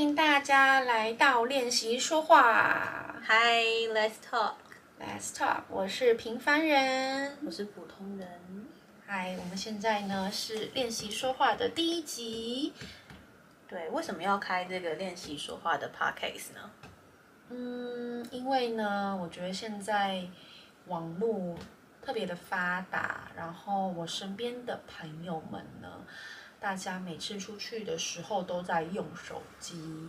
迎大家来到练习说话。Hi，let's talk。Let's talk。我是平凡人，我是普通人。Hi，我们现在呢是练习说话的第一集。对，为什么要开这个练习说话的 podcast 呢？嗯，因为呢，我觉得现在网络特别的发达，然后我身边的朋友们呢，大家每次出去的时候都在用手机。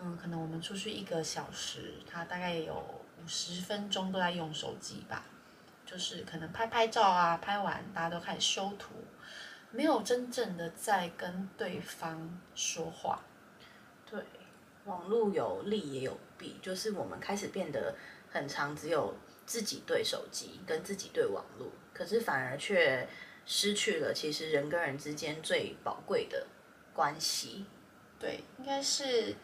嗯，可能我们出去一个小时，他大概有五十分钟都在用手机吧，就是可能拍拍照啊，拍完大家都开始修图。没有真正的在跟对方说话，对，网络有利也有弊，就是我们开始变得很长只有自己对手机跟自己对网络，可是反而却失去了其实人跟人之间最宝贵的关系。对，应该是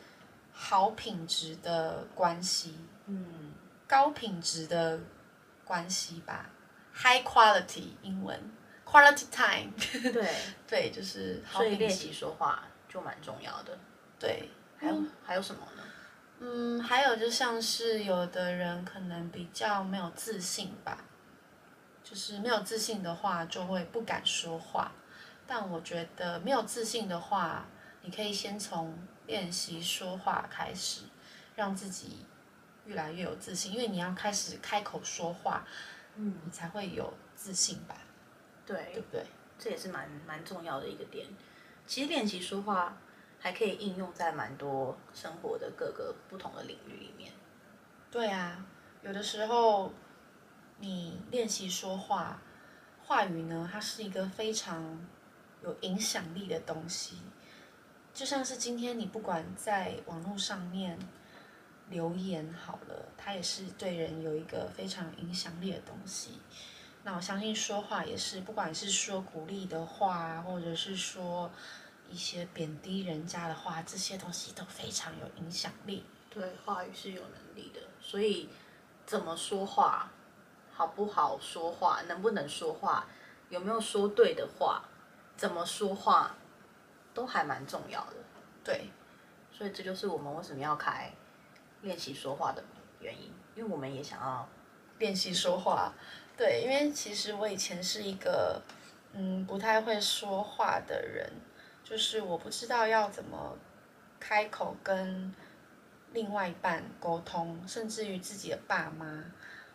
好品质的关系，嗯，高品质的关系吧，high quality 英文。Quality time，对 对，就是所以练习说话就蛮重要的。对，还有、嗯、还有什么呢？嗯，还有就像是有的人可能比较没有自信吧，就是没有自信的话就会不敢说话。但我觉得没有自信的话，你可以先从练习说话开始，让自己越来越有自信。因为你要开始开口说话，嗯，你才会有自信吧。对，对不对？这也是蛮蛮重要的一个点。其实练习说话还可以应用在蛮多生活的各个不同的领域里面。对啊，有的时候你练习说话，话语呢，它是一个非常有影响力的东西。就像是今天你不管在网络上面留言好了，它也是对人有一个非常有影响力的东西。那我相信说话也是，不管是说鼓励的话，或者是说一些贬低人家的话，这些东西都非常有影响力。对，话语是有能力的，所以怎么说话，好不好说话，能不能说话，有没有说对的话，怎么说话，都还蛮重要的。对，所以这就是我们为什么要开练习说话的原因，因为我们也想要练习说话。对，因为其实我以前是一个，嗯，不太会说话的人，就是我不知道要怎么开口跟另外一半沟通，甚至于自己的爸妈，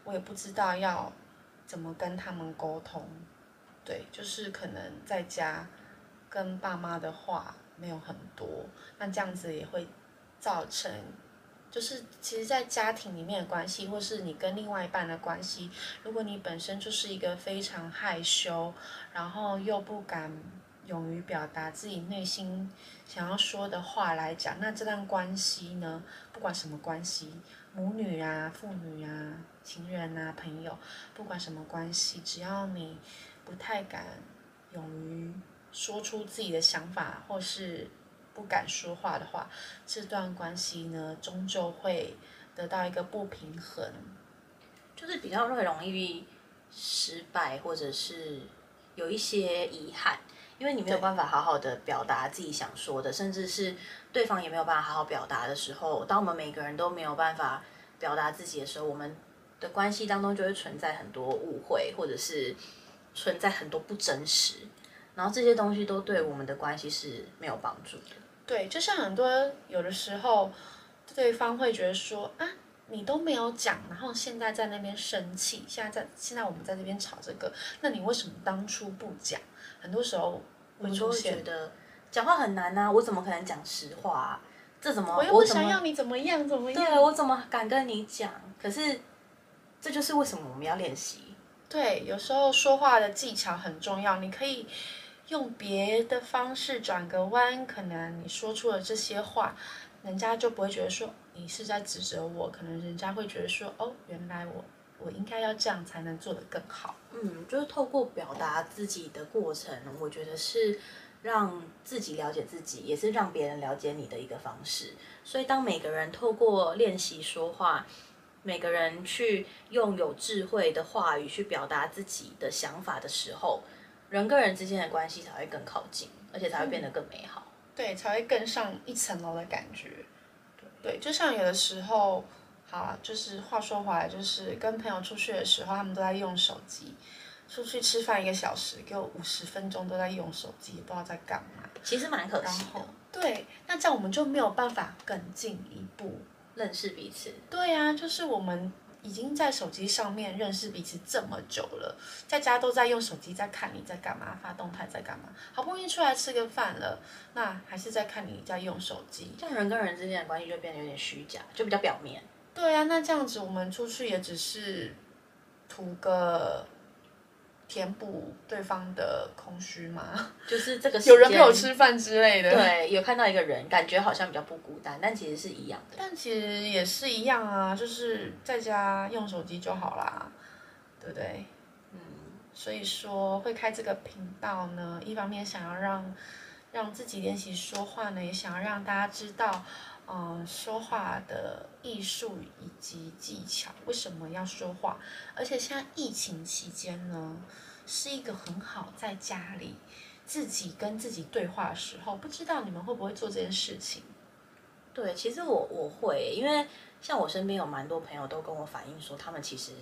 我也不知道要怎么跟他们沟通。对，就是可能在家跟爸妈的话没有很多，那这样子也会造成。就是其实，在家庭里面的关系，或是你跟另外一半的关系，如果你本身就是一个非常害羞，然后又不敢勇于表达自己内心想要说的话来讲，那这段关系呢，不管什么关系，母女啊、父女啊、情人啊、朋友，不管什么关系，只要你不太敢勇于说出自己的想法，或是。不敢说话的话，这段关系呢，终究会得到一个不平衡，就是比较会容易失败，或者是有一些遗憾，因为你没有办法好好的表达自己想说的，甚至是对方也没有办法好好表达的时候，当我们每个人都没有办法表达自己的时候，我们的关系当中就会存在很多误会，或者是存在很多不真实，然后这些东西都对我们的关系是没有帮助的。对，就像很多有的时候，对方会觉得说啊，你都没有讲，然后现在在那边生气，现在在现在我们在这边吵这个，那你为什么当初不讲？很多时候会出现会觉得讲话很难啊，我怎么可能讲实话啊？这怎么我又不想要你怎么样怎么样？对，我怎么敢跟你讲？可是这就是为什么我们要练习。对，有时候说话的技巧很重要，你可以。用别的方式转个弯，可能你说出了这些话，人家就不会觉得说你是在指责我，可能人家会觉得说哦，原来我我应该要这样才能做得更好。嗯，就是透过表达自己的过程，我觉得是让自己了解自己，也是让别人了解你的一个方式。所以，当每个人透过练习说话，每个人去用有智慧的话语去表达自己的想法的时候，人跟人之间的关系才会更靠近，而且才会变得更美好。对，才会更上一层楼的感觉。对，就像有的时候，好啊，就是话说回来，就是跟朋友出去的时候，他们都在用手机。出去吃饭一个小时，给我五十分钟都在用手机，不知道在干嘛。其实蛮可惜的。对，那这样我们就没有办法更进一步认识彼此。对呀、啊，就是我们已经在手机上面认识彼此这么久了，在家都在用手机在看你在干嘛，发动态在干嘛。好不容易出来吃个饭了，那还是在看你在用手机。这样人跟人之间的关系就变得有点虚假，就比较表面。对呀、啊，那这样子我们出去也只是图个。填补对方的空虚嘛？就是这个有人陪我吃饭之类的。对，有看到一个人，感觉好像比较不孤单，但其实是一样的。但其实也是一样啊，就是在家用手机就好啦，对不对？嗯。所以说会开这个频道呢，一方面想要让让自己练习说话呢，也想要让大家知道。嗯，说话的艺术以及技巧，为什么要说话？而且现在疫情期间呢，是一个很好在家里自己跟自己对话的时候。不知道你们会不会做这件事情？对，其实我我会，因为像我身边有蛮多朋友都跟我反映说，他们其实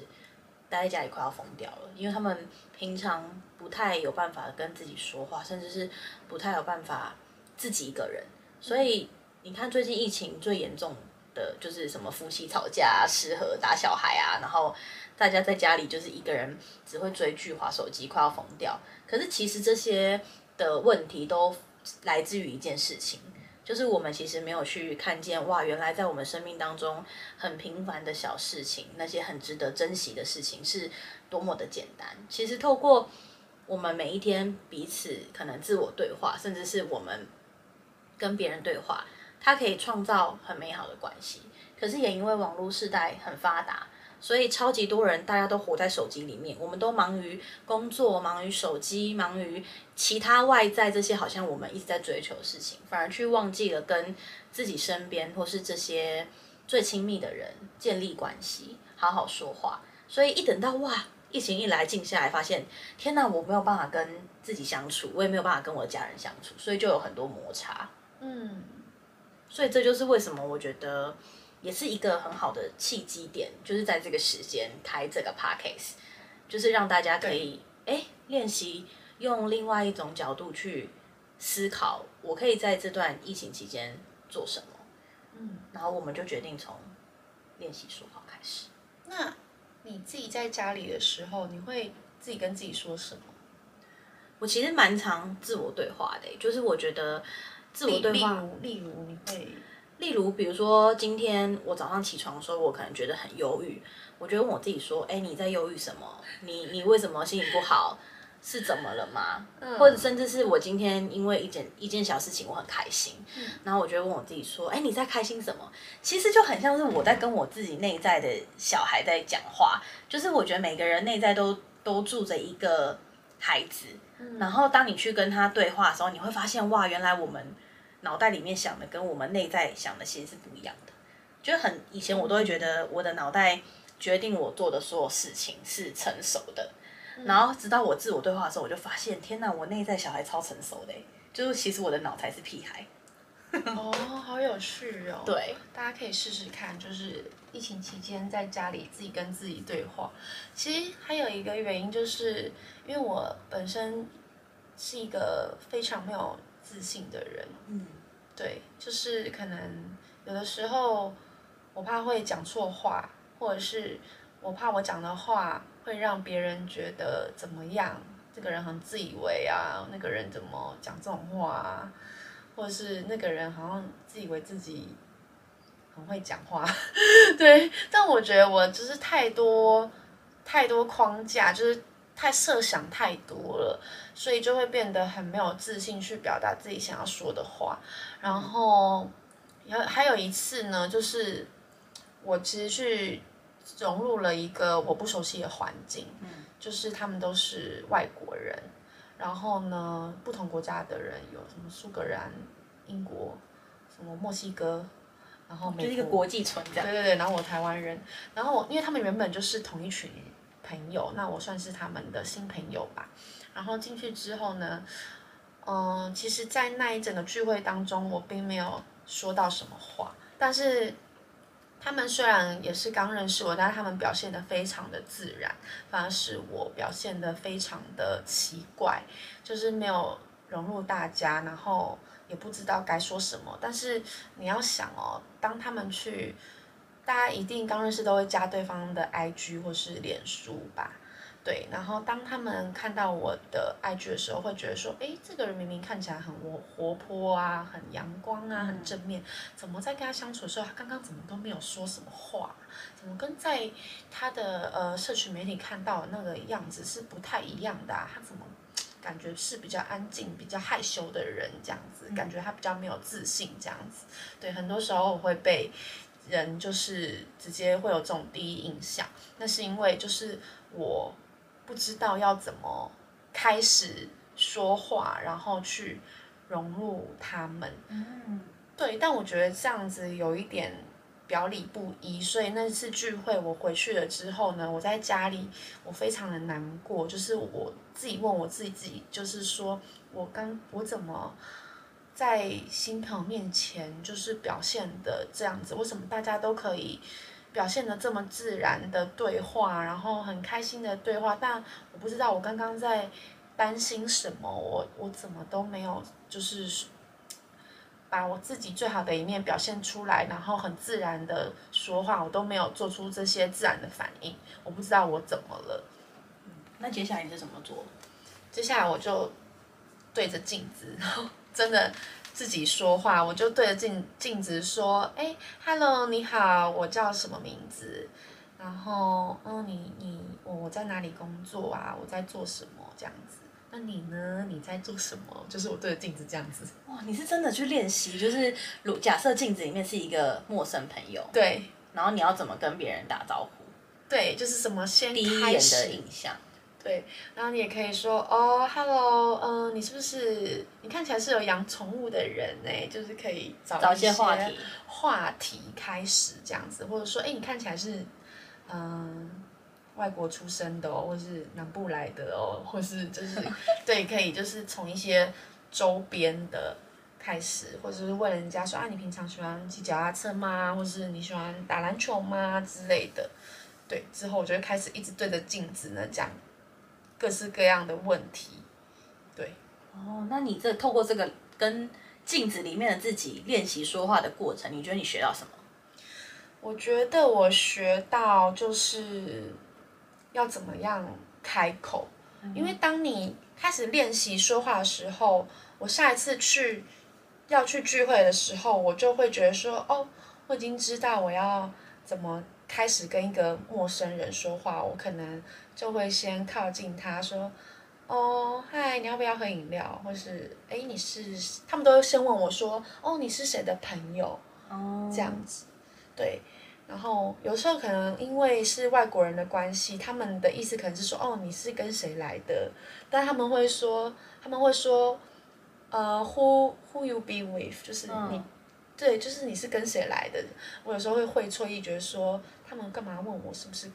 待在家里快要疯掉了，因为他们平常不太有办法跟自己说话，甚至是不太有办法自己一个人，所以。你看，最近疫情最严重的就是什么夫妻吵架、失和、打小孩啊，然后大家在家里就是一个人只会追剧、滑手机，快要疯掉。可是其实这些的问题都来自于一件事情，就是我们其实没有去看见哇，原来在我们生命当中很平凡的小事情，那些很值得珍惜的事情是多么的简单。其实透过我们每一天彼此可能自我对话，甚至是我们跟别人对话。它可以创造很美好的关系，可是也因为网络时代很发达，所以超级多人大家都活在手机里面。我们都忙于工作，忙于手机，忙于其他外在这些好像我们一直在追求的事情，反而去忘记了跟自己身边或是这些最亲密的人建立关系，好好说话。所以一等到哇，疫情一来，静下来，发现天哪，我没有办法跟自己相处，我也没有办法跟我的家人相处，所以就有很多摩擦。嗯。所以这就是为什么我觉得也是一个很好的契机点，就是在这个时间开这个 podcast，就是让大家可以哎练习用另外一种角度去思考，我可以在这段疫情期间做什么。嗯，然后我们就决定从练习说话开始。那你自己在家里的时候，你会自己跟自己说什么？我其实蛮常自我对话的，就是我觉得。自我对话，例如，例如你会，例如，比如说今天我早上起床的时候，我可能觉得很忧郁，我觉得问我自己说，哎，你在忧郁什么？你你为什么心情不好？是怎么了吗？嗯、或者甚至是我今天因为一件一件小事情我很开心，嗯、然后我就问我自己说，哎，你在开心什么？其实就很像是我在跟我自己内在的小孩在讲话，就是我觉得每个人内在都都住着一个孩子，嗯、然后当你去跟他对话的时候，你会发现哇，原来我们。脑袋里面想的跟我们内在想的其实是不一样的，就很以前我都会觉得我的脑袋决定我做的所有事情是成熟的，嗯、然后直到我自我对话的时候，我就发现天哪，我内在小孩超成熟的，就是其实我的脑才是屁孩。哦，好有趣哦！对，大家可以试试看，就是疫情期间在家里自己跟自己对话。其实还有一个原因，就是因为我本身是一个非常没有。自信的人，嗯，对，就是可能有的时候我怕会讲错话，或者是我怕我讲的话会让别人觉得怎么样，这个人很自以为啊，那个人怎么讲这种话啊，或者是那个人好像自以为自己很会讲话，对，但我觉得我就是太多太多框架，就是。太设想太多了，所以就会变得很没有自信去表达自己想要说的话。然后，还还有一次呢，就是我其实去融入了一个我不熟悉的环境，嗯，就是他们都是外国人，然后呢，不同国家的人有什么苏格兰、英国、什么墨西哥，然后就是一个国际村这样。对对对，然后我台湾人，然后我因为他们原本就是同一群。朋友，那我算是他们的新朋友吧。然后进去之后呢，嗯，其实，在那一整个聚会当中，我并没有说到什么话，但是他们虽然也是刚认识我，但是他们表现得非常的自然，反而是我表现得非常的奇怪，就是没有融入大家，然后也不知道该说什么。但是你要想哦，当他们去，大家一定刚认识都会加对方的 IG 或是脸书吧。对，然后当他们看到我的 IG 的时候，会觉得说，哎，这个人明明看起来很活活泼啊，很阳光啊，很正面，怎么在跟他相处的时候，他刚刚怎么都没有说什么话？怎么跟在他的呃社群媒体看到的那个样子是不太一样的啊？他怎么感觉是比较安静、比较害羞的人这样子？感觉他比较没有自信这样子。对，很多时候我会被人就是直接会有这种第一印象，那是因为就是我。不知道要怎么开始说话，然后去融入他们。嗯，对，但我觉得这样子有一点表里不一，所以那次聚会我回去了之后呢，我在家里我非常的难过，就是我自己问我自己，就是说我刚我怎么在新朋友面前就是表现的这样子？为什么大家都可以？表现的这么自然的对话，然后很开心的对话，但我不知道我刚刚在担心什么，我我怎么都没有就是把我自己最好的一面表现出来，然后很自然的说话，我都没有做出这些自然的反应，我不知道我怎么了。嗯，那接下来你是怎么做？接下来我就对着镜子，然后真的。自己说话，我就对着镜镜子说：“哎，Hello，你好，我叫什么名字？然后，嗯，你你我我在哪里工作啊？我在做什么？这样子。那你呢？你在做什么？就是我对着镜子这样子。哇，你是真的去练习？就是如假设镜子里面是一个陌生朋友，对，然后你要怎么跟别人打招呼？对，就是什么先第一眼的印象。”对，然后你也可以说哦，Hello，嗯、呃，你是不是你看起来是有养宠物的人呢？就是可以找一些话题，话题开始这样子，或者说，哎，你看起来是嗯、呃、外国出生的哦，或是南部来的哦，或是就是 对，可以就是从一些周边的开始，或者是问人家说啊，你平常喜欢骑脚踏车吗？或是你喜欢打篮球吗之类的？对，之后我就会开始一直对着镜子呢讲。各式各样的问题，对。哦，那你这透过这个跟镜子里面的自己练习说话的过程，你觉得你学到什么？我觉得我学到就是要怎么样开口，嗯、因为当你开始练习说话的时候，我下一次去要去聚会的时候，我就会觉得说，哦，我已经知道我要怎么开始跟一个陌生人说话，我可能。就会先靠近他说，哦，嗨，你要不要喝饮料？或是，哎，你是？他们都先问我说，哦，你是谁的朋友？哦，这样子，对。然后有时候可能因为是外国人的关系，他们的意思可能是说，哦，你是跟谁来的？但他们会说，他们会说，呃，who who you be with？就是你，对，就是你是跟谁来的？我有时候会会错意，觉得说他们干嘛问我是不是？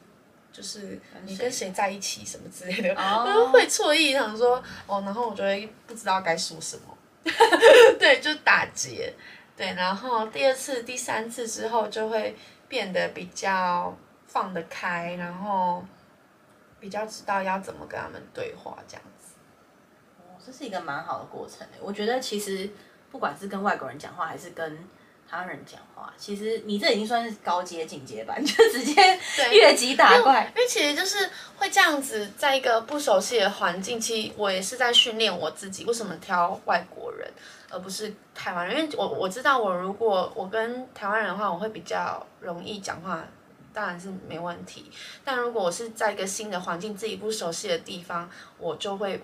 就是你跟谁在一起什么之类的，我都会错意想说哦，然后我就会不知道该说什么，对，就打结，对，然后第二次、第三次之后就会变得比较放得开，然后比较知道要怎么跟他们对话这样子。哦，这是一个蛮好的过程。我觉得其实不管是跟外国人讲话，还是跟他人讲话，其实你这已经算是高阶进阶版，就直接越级打怪。因为其实就是会这样子，在一个不熟悉的环境，其实我也是在训练我自己。为什么挑外国人而不是台湾人？因为我我知道，我如果我跟台湾人的话，我会比较容易讲话，当然是没问题。但如果我是在一个新的环境，自己不熟悉的地方，我就会。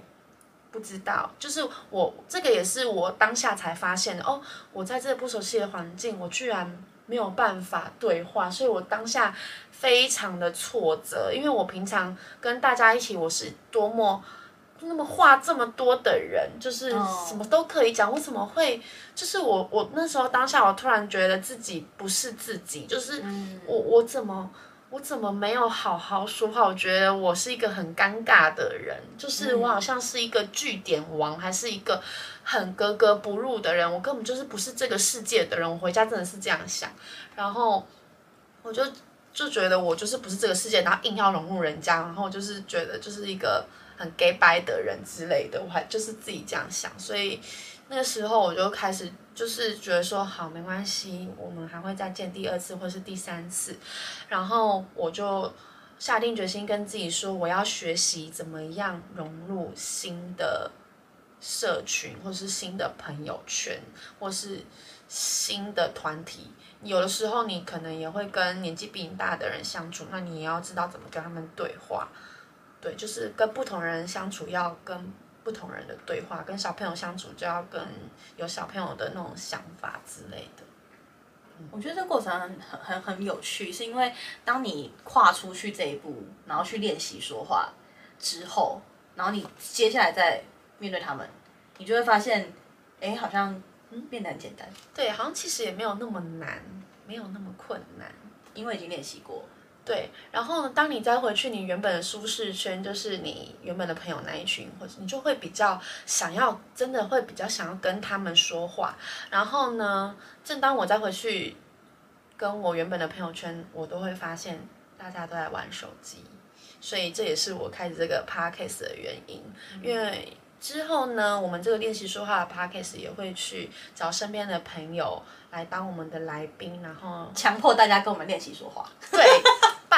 不知道，就是我这个也是我当下才发现的哦。我在这个不熟悉的环境，我居然没有办法对话，所以我当下非常的挫折。因为我平常跟大家一起，我是多么那么话这么多的人，就是什么都可以讲。我怎么会？就是我我那时候当下，我突然觉得自己不是自己，就是我我怎么我怎么没有好好说话？我觉得我是一个很尴尬的人，就是我好像是一个据点王，还是一个很格格不入的人。我根本就是不是这个世界的人。我回家真的是这样想，然后我就就觉得我就是不是这个世界，然后硬要融入人家，然后就是觉得就是一个很 gay 白的人之类的。我还就是自己这样想，所以那个时候我就开始。就是觉得说好没关系，我们还会再见第二次或是第三次，然后我就下定决心跟自己说，我要学习怎么样融入新的社群，或是新的朋友圈，或是新的团体。有的时候你可能也会跟年纪比你大的人相处，那你也要知道怎么跟他们对话。对，就是跟不同人相处要跟。不同人的对话，跟小朋友相处就要跟有小朋友的那种想法之类的。嗯、我觉得这个过程很很很有趣，是因为当你跨出去这一步，然后去练习说话之后，然后你接下来再面对他们，你就会发现，哎，好像嗯变得很简单。对，好像其实也没有那么难，没有那么困难，因为已经练习过。对，然后呢，当你再回去你原本的舒适圈，就是你原本的朋友那一群，或者你就会比较想要，真的会比较想要跟他们说话。然后呢，正当我再回去跟我原本的朋友圈，我都会发现大家都在玩手机，所以这也是我开始这个 podcast 的原因，因为。之后呢，我们这个练习说话的 podcast 也会去找身边的朋友来当我们的来宾，然后强迫大家跟我们练习说话。对，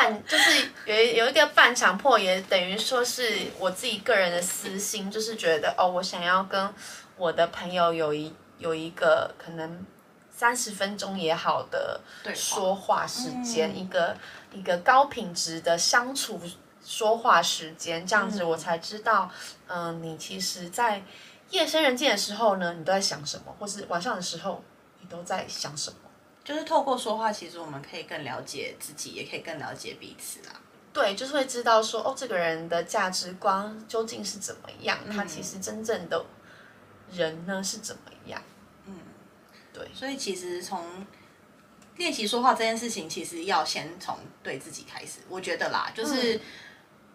半就是有有一个半强迫，也等于说是我自己个人的私心，就是觉得哦，我想要跟我的朋友有一有一个可能三十分钟也好的说话时间，嗯、一个一个高品质的相处。说话时间这样子，我才知道，嗯、呃，你其实，在夜深人静的时候呢，你都在想什么，或是晚上的时候，你都在想什么？就是透过说话，其实我们可以更了解自己，也可以更了解彼此啦。对，就是会知道说，哦，这个人的价值观究竟是怎么样，嗯、他其实真正的人呢是怎么样？嗯，对。所以其实从练习说话这件事情，其实要先从对自己开始，我觉得啦，就是。嗯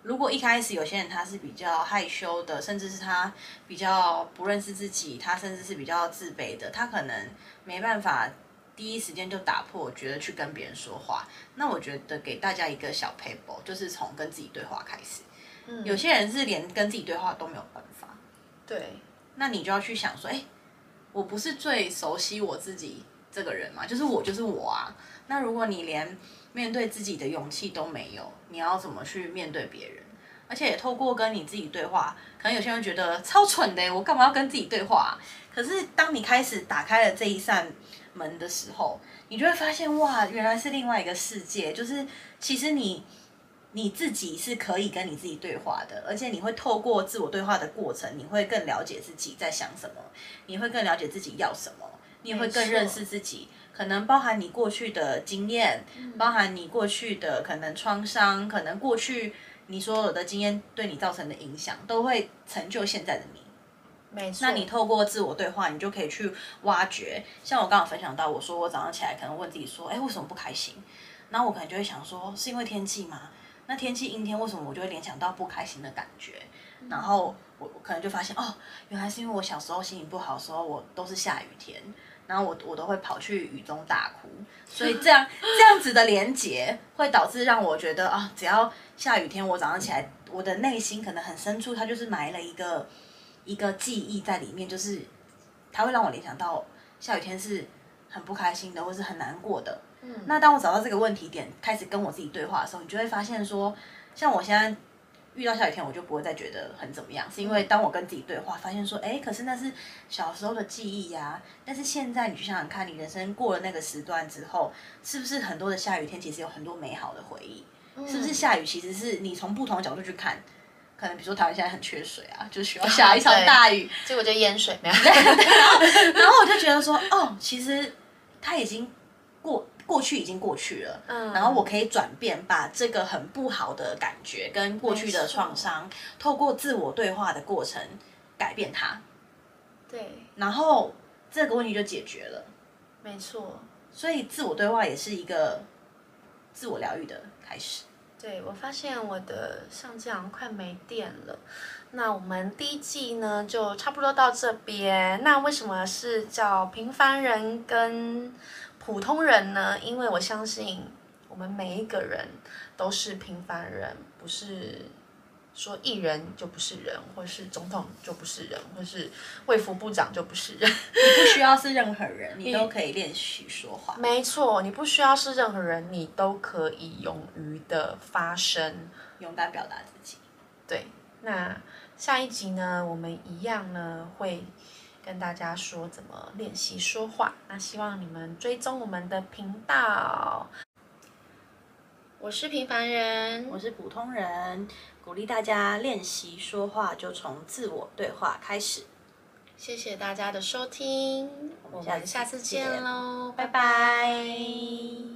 如果一开始有些人他是比较害羞的，甚至是他比较不认识自己，他甚至是比较自卑的，他可能没办法第一时间就打破，觉得去跟别人说话。那我觉得给大家一个小 paper，，就是从跟自己对话开始。嗯，有些人是连跟自己对话都没有办法。对，那你就要去想说，哎，我不是最熟悉我自己这个人嘛？就是我就是我啊。那如果你连面对自己的勇气都没有，你要怎么去面对别人？而且也透过跟你自己对话，可能有些人觉得超蠢的，我干嘛要跟自己对话？可是当你开始打开了这一扇门的时候，你就会发现哇，原来是另外一个世界。就是其实你你自己是可以跟你自己对话的，而且你会透过自我对话的过程，你会更了解自己在想什么，你会更了解自己要什么，你也会更认识自己。可能包含你过去的经验，包含你过去的可能创伤，可能过去你所有的经验对你造成的影响，都会成就现在的你。没错。那你透过自我对话，你就可以去挖掘。像我刚刚分享到，我说我早上起来可能问自己说，哎，为什么不开心？那我可能就会想说，是因为天气吗？那天气阴天，为什么我就会联想到不开心的感觉？然后我我可能就发现，哦，原来是因为我小时候心情不好的时候，我都是下雨天。然后我我都会跑去雨中大哭，所以这样 这样子的连结会导致让我觉得啊，只要下雨天，我早上起来，我的内心可能很深处，它就是埋了一个一个记忆在里面，就是它会让我联想到下雨天是很不开心的，或是很难过的。嗯，那当我找到这个问题点，开始跟我自己对话的时候，你就会发现说，像我现在。遇到下雨天，我就不会再觉得很怎么样，是因为当我跟自己对话，发现说，哎，可是那是小时候的记忆呀、啊。但是现在你去想想看，你人生过了那个时段之后，是不是很多的下雨天其实有很多美好的回忆？嗯、是不是下雨其实是你从不同的角度去看，可能比如说台湾现在很缺水啊，就需要 下一场大雨，结果就淹水，没有。然后，我就觉得说，哦，其实它已经过。过去已经过去了，嗯，然后我可以转变，把这个很不好的感觉跟过去的创伤，透过自我对话的过程改变它，对，然后这个问题就解决了，没错，所以自我对话也是一个自我疗愈的开始。对，我发现我的相机好像快没电了。那我们第一季呢，就差不多到这边。那为什么是叫平凡人跟普通人呢？因为我相信我们每一个人都是平凡人，不是说艺人就不是人，或是总统就不是人，或是卫福部长就不是人。你不需要是任何人，你都可以练习说话。没错，你不需要是任何人，你都可以勇于的发声，勇敢表达自己。对，那下一集呢，我们一样呢会跟大家说怎么练习说话。那希望你们追踪我们的频道。我是平凡人，我是普通人，鼓励大家练习说话，就从自我对话开始。谢谢大家的收听，我们下次见喽，拜拜。